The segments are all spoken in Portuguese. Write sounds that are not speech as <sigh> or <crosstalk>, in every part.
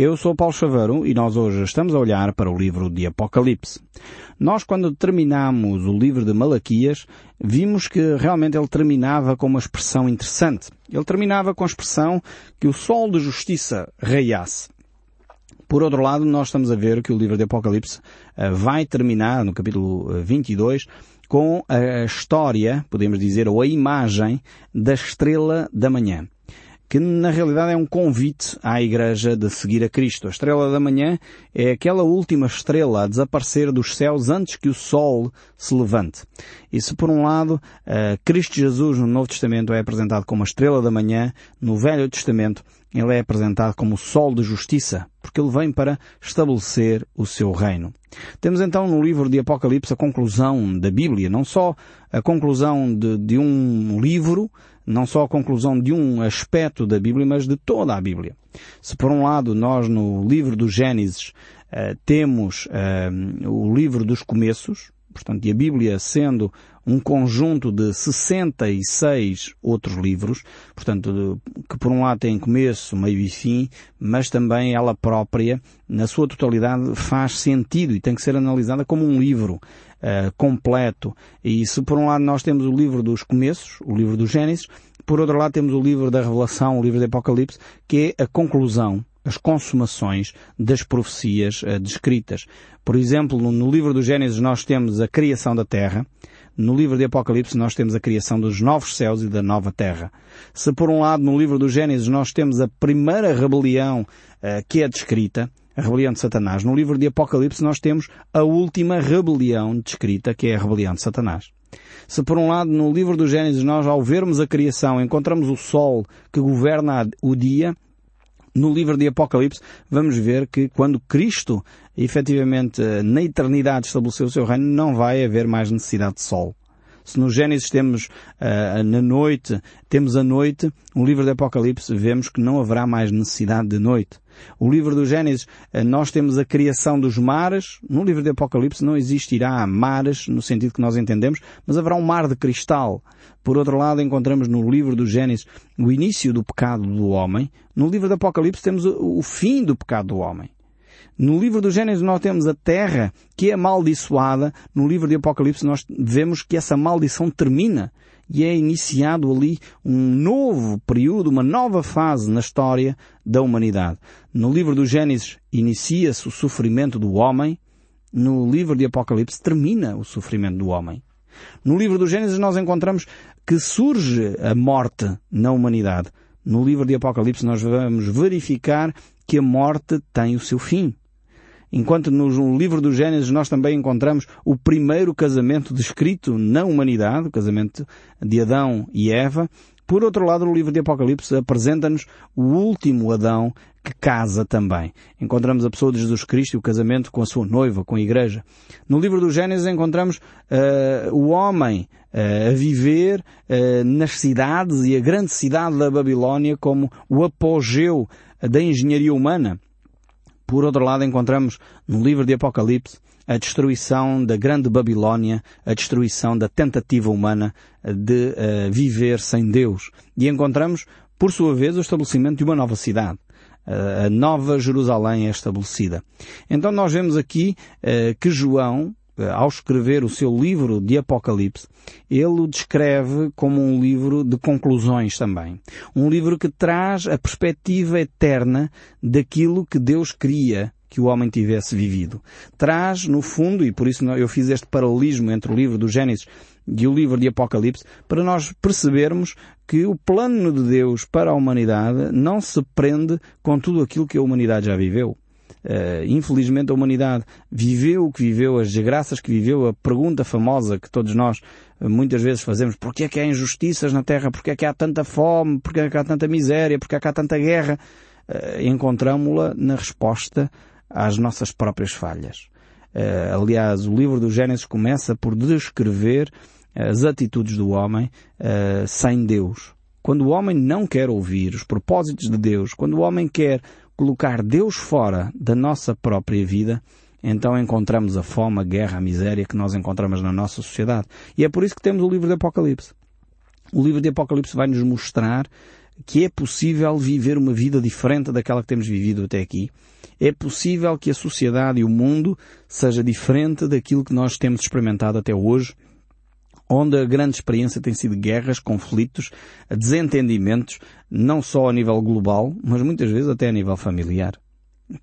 Eu sou Paulo Chaveiro e nós hoje estamos a olhar para o livro de Apocalipse. Nós, quando terminamos o livro de Malaquias, vimos que realmente ele terminava com uma expressão interessante. Ele terminava com a expressão que o sol de justiça raiasse. Por outro lado, nós estamos a ver que o livro de Apocalipse uh, vai terminar, no capítulo 22, eh, com a história, podemos dizer, ou a imagem da estrela da manhã que na realidade é um convite à Igreja de seguir a Cristo. A estrela da manhã é aquela última estrela a desaparecer dos céus antes que o sol se levante. E se por um lado Cristo Jesus no Novo Testamento é apresentado como a estrela da manhã, no Velho Testamento ele é apresentado como o sol de justiça, porque ele vem para estabelecer o seu reino. Temos então no livro de Apocalipse a conclusão da Bíblia, não só a conclusão de, de um livro, não só a conclusão de um aspecto da Bíblia, mas de toda a Bíblia. Se por um lado nós no livro do Gênesis uh, temos uh, o livro dos começos, portanto, e a Bíblia sendo um conjunto de 66 outros livros, portanto, que por um lado tem começo, meio e fim, mas também ela própria, na sua totalidade, faz sentido e tem que ser analisada como um livro. Uh, completo. E se por um lado nós temos o livro dos começos, o livro do Gênesis, por outro lado temos o livro da Revelação, o livro do Apocalipse, que é a conclusão, as consumações das profecias uh, descritas. Por exemplo, no, no livro do Gênesis nós temos a criação da Terra, no livro de Apocalipse nós temos a criação dos novos céus e da nova terra. Se por um lado no livro do Gênesis nós temos a primeira rebelião uh, que é descrita, a rebelião de Satanás. No livro de Apocalipse nós temos a última rebelião descrita, que é a rebelião de Satanás. Se por um lado no livro do Gênesis nós ao vermos a criação encontramos o sol que governa o dia, no livro de Apocalipse vamos ver que quando Cristo efetivamente na eternidade estabeleceu o seu reino não vai haver mais necessidade de sol. Se no Gênesis temos uh, na noite, temos a noite, no livro de Apocalipse vemos que não haverá mais necessidade de noite. O livro do Gênesis, uh, nós temos a criação dos mares. No livro de Apocalipse não existirá mares no sentido que nós entendemos, mas haverá um mar de cristal. Por outro lado, encontramos no livro do Gênesis o início do pecado do homem. No livro do Apocalipse temos o fim do pecado do homem. No livro do Gênesis nós temos a terra que é amaldiçoada. No livro de Apocalipse nós vemos que essa maldição termina e é iniciado ali um novo período, uma nova fase na história da humanidade. No livro do Gênesis inicia-se o sofrimento do homem. No livro de Apocalipse termina o sofrimento do homem. No livro do Gênesis nós encontramos que surge a morte na humanidade. No livro de Apocalipse nós vamos verificar que a morte tem o seu fim. Enquanto no livro do Gênesis nós também encontramos o primeiro casamento descrito na humanidade, o casamento de Adão e Eva, por outro lado, no livro de Apocalipse apresenta-nos o último Adão que casa também. Encontramos a pessoa de Jesus Cristo e o casamento com a sua noiva, com a igreja. No livro do Gênesis encontramos uh, o homem uh, a viver uh, nas cidades e a grande cidade da Babilónia como o apogeu da engenharia humana. Por outro lado, encontramos no livro de Apocalipse a destruição da grande Babilónia, a destruição da tentativa humana de uh, viver sem Deus. E encontramos, por sua vez, o estabelecimento de uma nova cidade. Uh, a nova Jerusalém é estabelecida. Então nós vemos aqui uh, que João, ao escrever o seu livro de Apocalipse, ele o descreve como um livro de conclusões também. Um livro que traz a perspectiva eterna daquilo que Deus cria que o homem tivesse vivido. Traz, no fundo, e por isso eu fiz este paralelismo entre o livro do Gênesis e o livro de Apocalipse, para nós percebermos que o plano de Deus para a humanidade não se prende com tudo aquilo que a humanidade já viveu. Uh, infelizmente a humanidade viveu o que viveu, as desgraças que viveu, a pergunta famosa que todos nós uh, muitas vezes fazemos, porquê é que há injustiças na Terra, porquê é que há tanta fome, porquê é que há tanta miséria, porquê é que há tanta guerra, uh, encontramos-la na resposta às nossas próprias falhas. aliás, o livro do Gênesis começa por descrever as atitudes do homem sem Deus. Quando o homem não quer ouvir os propósitos de Deus, quando o homem quer colocar Deus fora da nossa própria vida, então encontramos a fome, a guerra, a miséria que nós encontramos na nossa sociedade. E é por isso que temos o livro de Apocalipse. O livro de Apocalipse vai nos mostrar que é possível viver uma vida diferente daquela que temos vivido até aqui. É possível que a sociedade e o mundo seja diferente daquilo que nós temos experimentado até hoje, onde a grande experiência tem sido guerras, conflitos, desentendimentos, não só a nível global, mas muitas vezes até a nível familiar.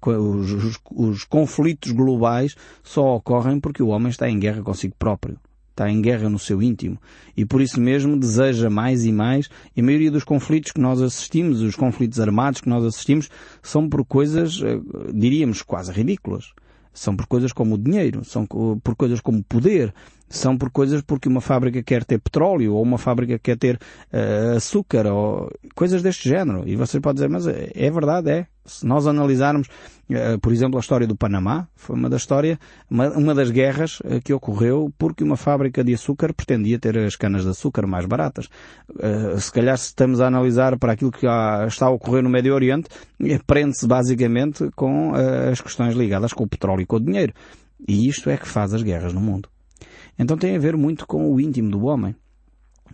Os, os, os conflitos globais só ocorrem porque o homem está em guerra consigo próprio está em guerra no seu íntimo e por isso mesmo deseja mais e mais e a maioria dos conflitos que nós assistimos, os conflitos armados que nós assistimos, são por coisas, eh, diríamos, quase ridículas. São por coisas como o dinheiro, são por coisas como o poder, são por coisas porque uma fábrica quer ter petróleo ou uma fábrica quer ter uh, açúcar ou coisas deste género. E você pode dizer, mas é, é verdade, é. Se nós analisarmos, uh, por exemplo, a história do Panamá, foi uma das histórias, uma, das guerras uh, que ocorreu porque uma fábrica de açúcar pretendia ter as canas de açúcar mais baratas. se calhar se estamos a analisar para aquilo que está a ocorrer no Médio Oriente, prende-se basicamente com as questões ligadas com o petróleo e com o dinheiro. E isto é que faz as guerras no mundo. Então tem a ver muito com o íntimo do homem.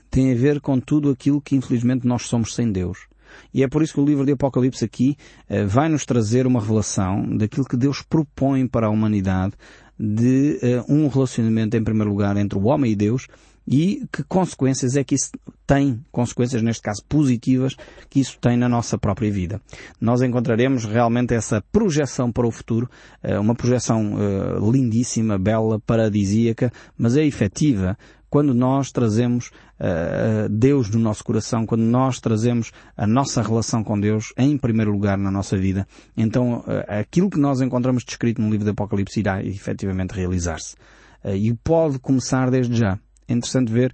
Tem a ver com tudo aquilo que infelizmente nós somos sem Deus. E é por isso que o livro de Apocalipse aqui eh, vai nos trazer uma revelação daquilo que Deus propõe para a humanidade de eh, um relacionamento em primeiro lugar entre o homem e Deus e que consequências é que isso tem, consequências neste caso positivas, que isso tem na nossa própria vida. Nós encontraremos realmente essa projeção para o futuro, eh, uma projeção eh, lindíssima, bela, paradisíaca, mas é efetiva quando nós trazemos uh, Deus no nosso coração, quando nós trazemos a nossa relação com Deus em primeiro lugar na nossa vida, então uh, aquilo que nós encontramos descrito no livro do Apocalipse irá efetivamente realizar-se. Uh, e pode começar desde já. É interessante ver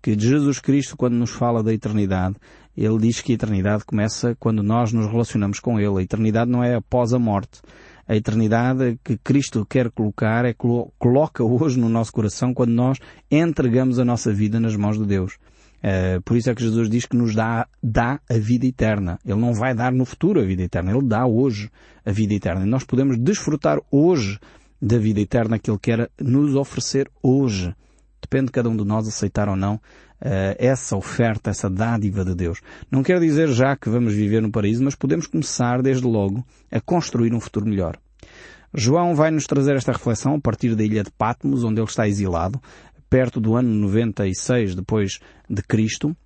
que Jesus Cristo, quando nos fala da eternidade, ele diz que a eternidade começa quando nós nos relacionamos com Ele. A eternidade não é após a morte. A eternidade que Cristo quer colocar é coloca hoje no nosso coração quando nós entregamos a nossa vida nas mãos de Deus. Uh, por isso é que Jesus diz que nos dá, dá a vida eterna. Ele não vai dar no futuro a vida eterna. Ele dá hoje a vida eterna. E nós podemos desfrutar hoje da vida eterna que Ele quer nos oferecer hoje. Depende de cada um de nós aceitar ou não uh, essa oferta, essa dádiva de Deus. Não quer dizer já que vamos viver no paraíso, mas podemos começar desde logo a construir um futuro melhor. João vai nos trazer esta reflexão a partir da ilha de Patmos, onde ele está exilado, perto do ano 96 depois de Cristo,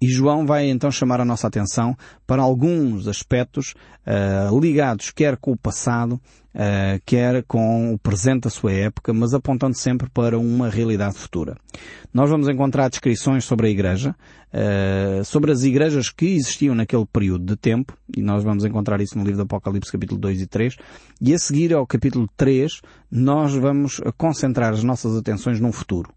e João vai então chamar a nossa atenção para alguns aspectos uh, ligados quer com o passado, uh, quer com o presente da sua época, mas apontando sempre para uma realidade futura. Nós vamos encontrar descrições sobre a igreja, uh, sobre as igrejas que existiam naquele período de tempo, e nós vamos encontrar isso no livro do Apocalipse capítulo 2 e 3, e a seguir ao capítulo 3, nós vamos concentrar as nossas atenções num futuro.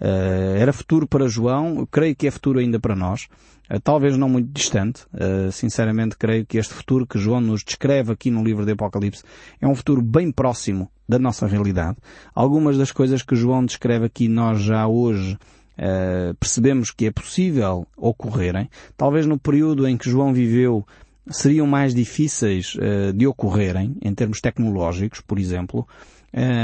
Uh, era futuro para João, creio que é futuro ainda para nós, uh, talvez não muito distante. Uh, sinceramente, creio que este futuro que João nos descreve aqui no livro de Apocalipse é um futuro bem próximo da nossa realidade. Algumas das coisas que João descreve aqui nós já hoje percebemos que é possível ocorrerem. Talvez no período em que João viveu seriam mais difíceis de ocorrerem, em termos tecnológicos, por exemplo,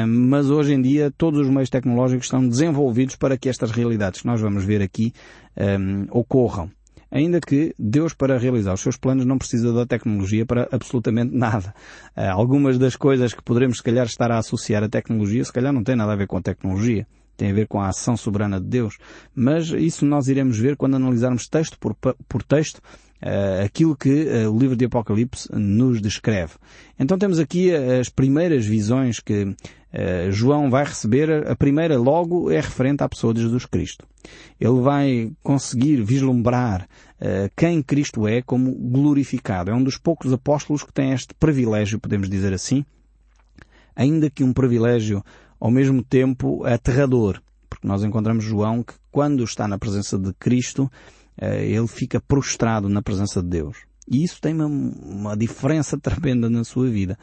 mas hoje em dia todos os meios tecnológicos estão desenvolvidos para que estas realidades que nós vamos ver aqui um, ocorram. Ainda que Deus, para realizar os seus planos, não precisa da tecnologia para absolutamente <laughs> nada. Uh, algumas das coisas que poderemos, se calhar, estar a associar à tecnologia, se calhar não tem nada a ver com a tecnologia. Tem a ver com a ação soberana de Deus. Mas isso nós iremos ver quando analisarmos texto por, por texto uh, aquilo que uh, o livro de Apocalipse nos descreve. Então temos aqui as primeiras visões que uh, João vai receber. A primeira logo é referente à pessoa de Jesus Cristo. Ele vai conseguir vislumbrar quem Cristo é como glorificado. É um dos poucos apóstolos que tem este privilégio, podemos dizer assim, ainda que um privilégio ao mesmo tempo aterrador, porque nós encontramos João que quando está na presença de Cristo, eh, ele fica prostrado na presença de Deus. E isso tem uma, uma diferença <laughs> tremenda na sua vida.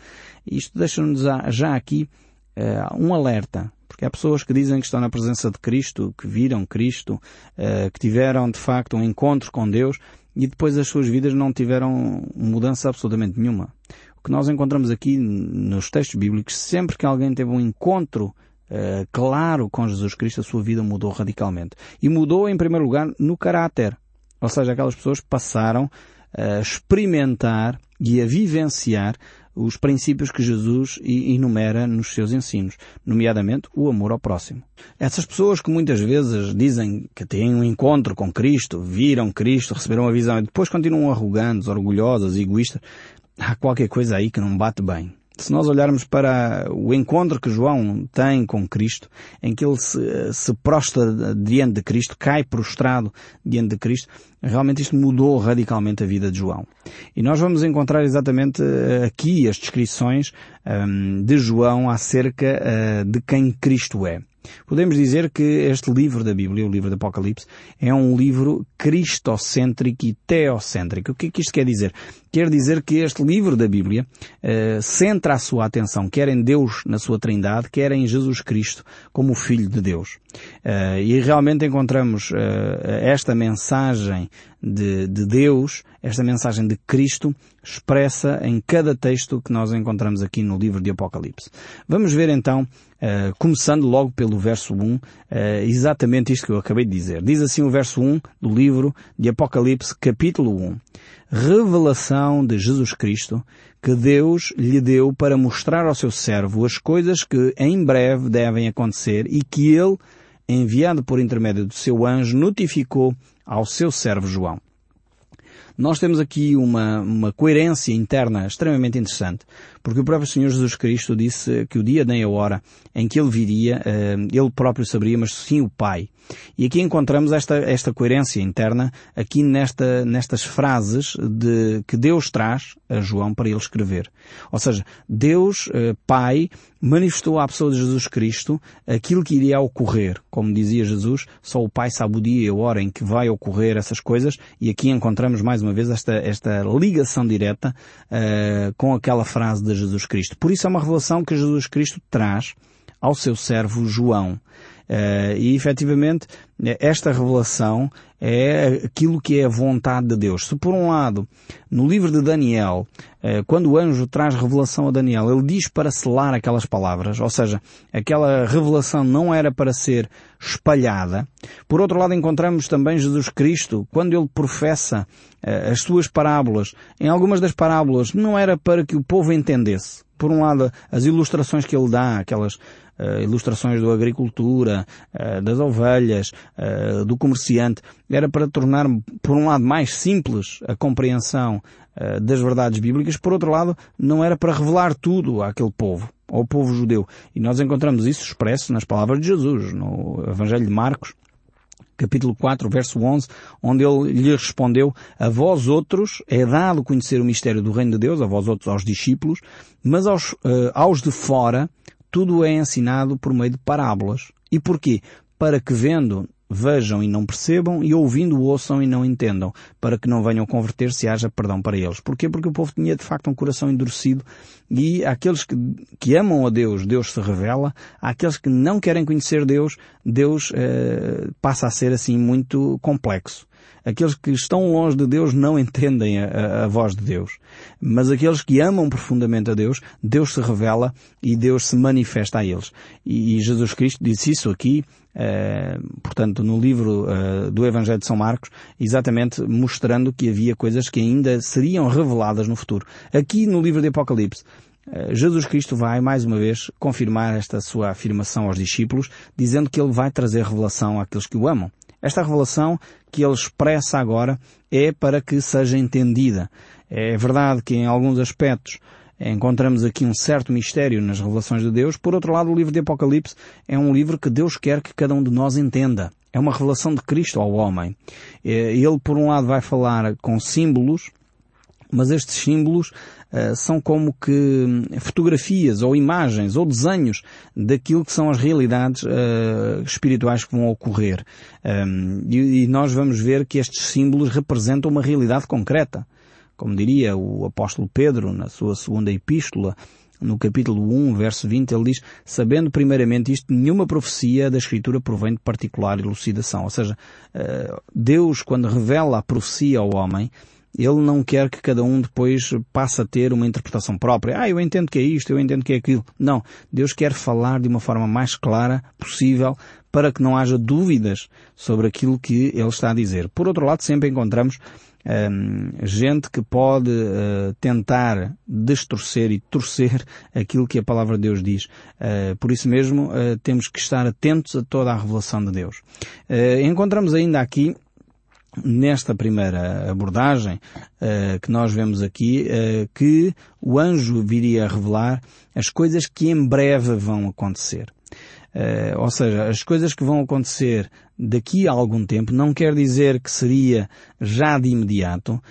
Isto deixa-nos já aqui uh, um alerta. Porque há pessoas que dizem que estão na presença de Cristo, que viram Cristo, uh, que tiveram de facto um encontro com Deus e depois as suas vidas não tiveram mudança absolutamente nenhuma. O que nós encontramos aqui nos textos bíblicos, sempre que alguém teve um encontro Uh, claro com Jesus Cristo, a sua vida mudou radicalmente. E mudou, em primeiro lugar, no caráter. Ou seja, aquelas pessoas passaram a experimentar e a vivenciar os princípios que Jesus enumera nos seus ensinos, nomeadamente o amor ao próximo. Essas pessoas que muitas vezes dizem que têm um encontro com Cristo, viram Cristo, receberam a visão e depois continuam arrogantes, orgulhosas, egoístas, há qualquer coisa aí que não bate bem. Se nós olharmos para o encontro que João tem com Cristo, em que ele se, se prostra diante de Cristo, cai prostrado diante de Cristo, realmente isto mudou radicalmente a vida de João. E nós vamos encontrar exatamente eh, aqui as descrições um, de João acerca uh, de quem Cristo é. Podemos dizer que este livro da Bíblia, o livro do Apocalipse, é um livro cristocêntrico e teocêntrico. O que é que isto quer dizer? Quer dizer que este livro da Bíblia uh, centra a sua atenção quer em Deus na sua trindade, quer em Jesus Cristo como o Filho de Deus. Uh, e realmente encontramos uh, esta mensagem de, de Deus, esta mensagem de Cristo, expressa em cada texto que nós encontramos aqui no livro de Apocalipse. Vamos ver então Uh, começando logo pelo verso 1, uh, exatamente isto que eu acabei de dizer. Diz assim o verso 1 do livro de Apocalipse, capítulo 1. Revelação de Jesus Cristo que Deus lhe deu para mostrar ao seu servo as coisas que em breve devem acontecer e que ele, enviado por intermédio do seu anjo, notificou ao seu servo João. Nós temos aqui uma, uma coerência interna extremamente interessante, porque o próprio Senhor Jesus Cristo disse que o dia nem a hora em que Ele viria, eh, Ele próprio saberia, mas sim o Pai. E aqui encontramos esta, esta coerência interna aqui nesta, nestas frases de, que Deus traz a João para ele escrever. Ou seja, Deus, eh, Pai, manifestou à pessoa de Jesus Cristo aquilo que iria ocorrer. Como dizia Jesus, só o Pai sabe o dia e a hora em que vai ocorrer essas coisas e aqui encontramos mais uma vez esta, esta ligação direta uh, com aquela frase de Jesus Cristo. Por isso é uma revelação que Jesus Cristo traz ao seu servo João. Uh, e efetivamente esta revelação é aquilo que é a vontade de Deus. Se por um lado, no livro de Daniel, uh, quando o anjo traz revelação a Daniel, ele diz para selar aquelas palavras, ou seja, aquela revelação não era para ser espalhada. Por outro lado, encontramos também Jesus Cristo, quando ele professa uh, as suas parábolas. Em algumas das parábolas não era para que o povo entendesse. Por um lado, as ilustrações que ele dá, aquelas ilustrações da agricultura, uh, das ovelhas, uh, do comerciante, era para tornar, por um lado, mais simples a compreensão das verdades bíblicas, por outro lado, não era para revelar tudo àquele povo, ao povo judeu. E nós encontramos isso expresso nas palavras de Jesus, no Evangelho de Marcos, capítulo 4, verso 11, onde ele lhe respondeu, a vós outros é dado conhecer o mistério do reino de Deus, a vós outros aos discípulos, mas aos, uh, aos de fora tudo é ensinado por meio de parábolas. E porquê? Para que vendo vejam e não percebam, e ouvindo ouçam e não entendam, para que não venham converter-se e haja perdão para eles. Porquê? Porque o povo tinha de facto um coração endurecido e aqueles que, que amam a Deus, Deus se revela, aqueles que não querem conhecer Deus, Deus eh, passa a ser assim muito complexo. Aqueles que estão longe de Deus não entendem a, a, voz de Deus. Mas aqueles que amam profundamente a Deus, Deus se revela e Deus se manifesta a eles. E, e Jesus Cristo disse isso aqui, eh, portanto, no livro eh, do Evangelho de São Marcos, exatamente mostrando que havia coisas que ainda seriam reveladas no futuro. Aqui no livro de Apocalipse, eh, Jesus Cristo vai, mais uma vez, confirmar esta sua afirmação aos discípulos, dizendo que Ele vai trazer revelação àqueles que o amam. Esta revelação que ele expressa agora é para que seja entendida. É verdade que em alguns aspectos encontramos aqui um certo mistério nas revelações de Deus. Por outro lado, o livro de Apocalipse é um livro que Deus quer que cada um de nós entenda. É uma revelação de Cristo ao homem. É, ele, por um lado, vai falar com símbolos, mas estes símbolos uh, são como que hum, fotografias ou imagens ou desenhos daquilo que são as realidades uh, espirituais que vão ocorrer. Um, e, e nós vamos ver que estes símbolos representam uma realidade concreta. Como diria o apóstolo Pedro na sua segunda epístola, no capítulo 1, verso 20, ele diz, sabendo primeiramente isto, nenhuma profecia da Escritura provém de particular elucidação. Ou seja, eh, Deus, quando revela a profecia ao homem, Ele não quer que cada um depois passe a ter uma interpretação própria. Ah, eu entendo que é isto, eu entendo que é aquilo. Não. Deus quer falar de uma forma mais clara possível para que não haja dúvidas sobre aquilo que Ele está a dizer. Por outro lado, sempre encontramos hum, gente que pode uh, tentar distorcer e torcer aquilo que a palavra de Deus diz. Uh, por isso mesmo, uh, temos que estar atentos a toda a revelação de Deus. encontramos ainda aqui nesta primeira abordagem uh, que nós vemos aqui uh, que o anjo viria a revelar as coisas que em breve vão acontecer. Uh, ou seja, as coisas que vão acontecer daqui a algum tempo não quer dizer que seria já de imediato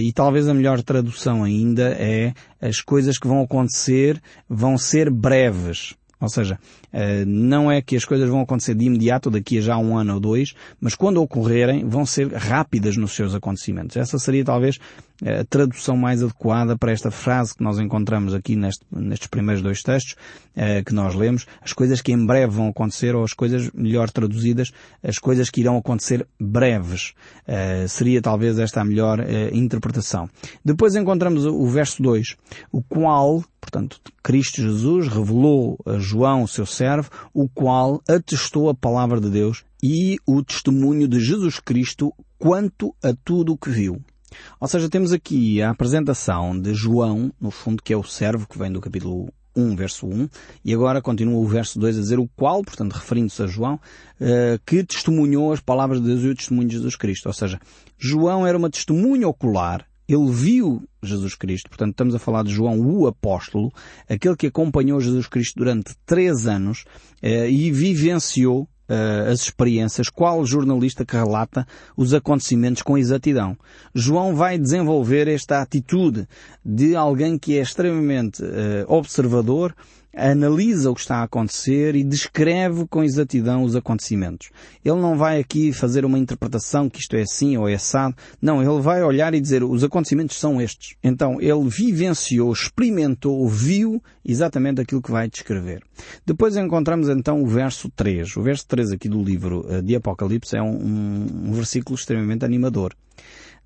e talvez a melhor tradução ainda é as coisas que vão acontecer vão ser breves. Ou seja, eh, não é que as coisas vão acontecer de imediato, daqui a já um ano ou dois, mas quando ocorrerem, vão ser rápidas nos seus acontecimentos. Essa seria talvez a tradução mais adequada para esta frase que nós encontramos aqui neste, nestes primeiros dois textos uh, que nós lemos, as coisas que em breve vão acontecer, ou as coisas melhor traduzidas, as coisas que irão acontecer breves. Uh, seria talvez esta a melhor uh, interpretação. Depois encontramos o, o verso 2, o qual, portanto, Cristo Jesus revelou a João, seu servo, o qual atestou a palavra de Deus e o testemunho de Jesus Cristo quanto a tudo o que viu. Ou seja, temos aqui a apresentação de João, no fundo, que é o servo que vem do capítulo 1, verso 1, e agora continua o verso 2 a dizer o qual, portanto, referindo-se a João, uh, que testemunhou as palavras de Deus e o testemunho de Jesus Cristo. Ou seja, João era uma testemunha ocular, ele viu Jesus Cristo, portanto estamos a falar de João o apóstolo, aquele que acompanhou Jesus Cristo durante três anos uh, e vivenciou uh, as experiências, qual jornalista que relata os acontecimentos com exatidão. João vai desenvolver esta atitude de alguém que é extremamente uh, observador, analisa o que está a acontecer e descreve com exatidão os acontecimentos. Ele não vai aqui fazer uma interpretação que isto é assim ou é assado. Não, ele vai olhar e dizer os acontecimentos são estes. Então ele vivenciou, experimentou, viu exatamente aquilo que vai descrever. Depois encontramos então o verso 3. O verso 3 aqui do livro eh, de Apocalipse é um, um, um versículo extremamente animador.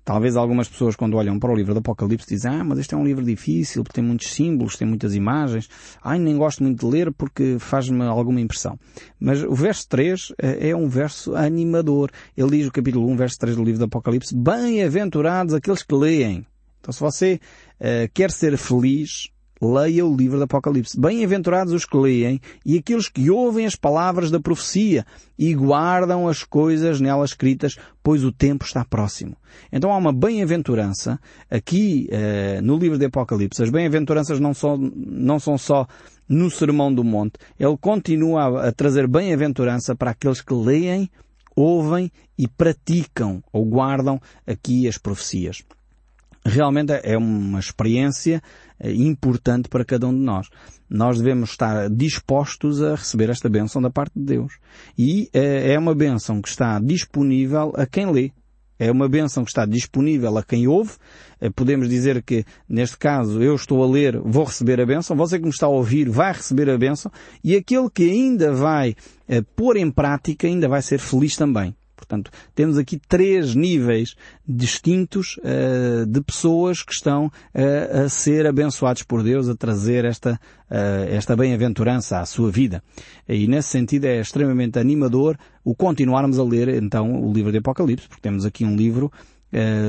Talvez algumas pessoas quando olham para o livro do Apocalipse dizem, ah, mas este é um livro difícil, porque tem muitos símbolos, tem muitas imagens. Ai, nem gosto muito de ler porque faz-me alguma impressão. Mas o verso 3 eh, é um verso animador. Ele diz no capítulo 1, verso 3 do livro do Apocalipse, bem-aventurados aqueles que leem. Então se você uh, quer ser feliz, leia o livro do Apocalipse. Bem-aventurados os que leem e aqueles que ouvem as palavras da profecia e guardam as coisas nela escritas, pois o tempo está próximo. Então há uma bem-aventurança aqui uh, no livro do Apocalipse. As bem-aventuranças não são, não são só no Sermão do Monte. Ele continua a, a trazer bem-aventurança para aqueles que leem, ouvem e praticam ou guardam aqui as profecias realmente é uma experiência eh, importante para cada um de nós. Nós devemos estar dispostos a receber esta bênção da parte de Deus. E eh, é uma bênção que está disponível a quem lê. É uma bênção que está disponível a quem ouve. Eh, podemos dizer que, neste caso, eu estou a ler, vou receber a bênção. Você que me está a ouvir vai receber a bênção. E aquele que ainda vai pôr em prática ainda vai ser feliz também. Portanto, temos aqui três níveis distintos uh, de pessoas que estão uh, a ser abençoados por Deus, a trazer esta, uh, esta bem-aventurança à sua vida. E nesse sentido é extremamente animador o continuarmos a ler então o livro de Apocalipse, porque temos aqui um livro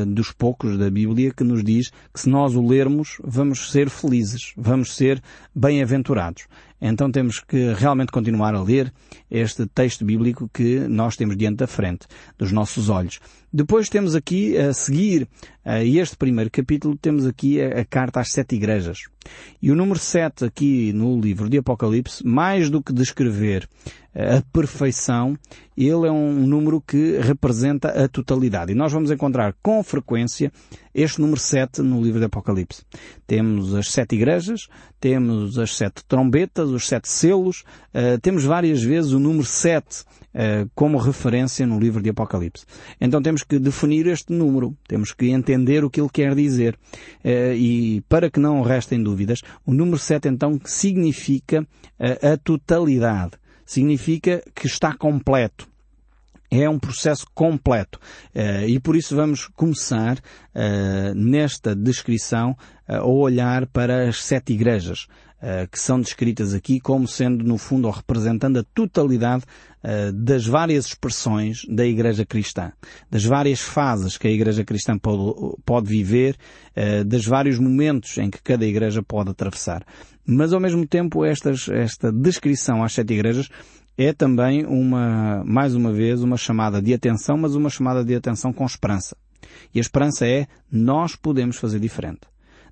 dos poucos da Bíblia que nos diz que se nós o lermos vamos ser felizes, vamos ser bem-aventurados. Então temos que realmente continuar a ler este texto bíblico que nós temos diante da frente, dos nossos olhos. Depois temos aqui, a seguir a este primeiro capítulo, temos aqui a, a, carta às sete igrejas. E o número sete aqui no livro de Apocalipse, mais do que descrever a perfeição, ele é um número que representa a totalidade. E nós vamos encontrar com frequência este número sete no livro de Apocalipse. Temos as sete igrejas, temos as sete trombetas, os sete selos, uh, temos várias vezes o número sete uh, como referência no livro de Apocalipse. Então temos que definir este número, temos que entender o que ele quer dizer. Uh, e para que não restem dúvidas, o número 7 então significa a totalidade. Significa que está completo. É um processo completo uh, e por isso vamos começar uh, nesta descrição uh, a olhar para as sete igrejas que são descritas aqui como sendo no fundo ou representando a totalidade das várias expressões da igreja cristã, das várias fases que a igreja cristã pode, viver, dos vários momentos em que cada igreja pode atravessar. Mas ao mesmo tempo esta descrição às sete igrejas é também uma, mais uma vez, uma chamada de atenção, mas uma chamada de atenção com esperança. E a esperança é, nós podemos fazer diferente.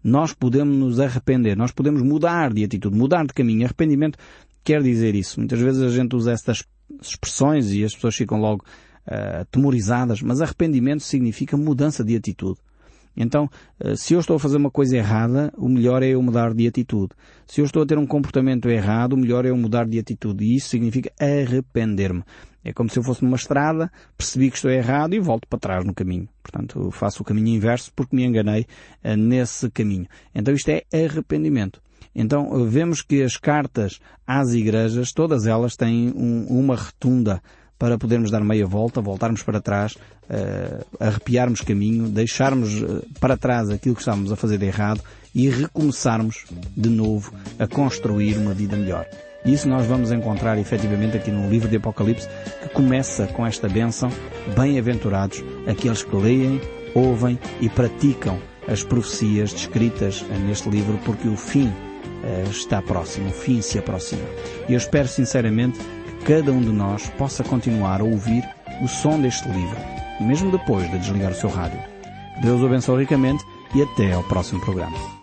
Nós podemos nos arrepender, nós podemos mudar de atitude, mudar de caminho. Arrependimento quer dizer isso. Muitas vezes a gente usa estas expressões e as pessoas ficam logo uh, temorizadas, mas arrependimento significa mudança de atitude. Então, eh, se eu estou a fazer uma coisa errada, o melhor é eu mudar de atitude. Se eu estou a ter um comportamento errado, o melhor é eu mudar de atitude. E isso significa arrepender-me. É como se eu fosse numa estrada, percebi que estou errado e volto para trás no caminho. Portanto, faço o caminho inverso porque me enganei uh, nesse caminho. Então isto é arrependimento. Então uh, vemos que as cartas às igrejas, todas elas têm um, uma retunda para podermos dar meia volta, voltarmos para trás, uh, arrepiarmos caminho, deixarmos uh, para trás aquilo que estávamos a fazer de errado e recomeçarmos de novo a construir uma vida melhor. Isso nós vamos encontrar efetivamente aqui no livro de Apocalipse, que começa com esta bênção, bem-aventurados aqueles que leem, ouvem e praticam as profecias descritas neste livro, porque o fim uh, está próximo, o fim se aproxima. E eu espero sinceramente cada um de nós possa continuar a ouvir o som deste livro, mesmo depois de desligar o seu rádio. Deus o abençoe ricamente e até ao próximo programa.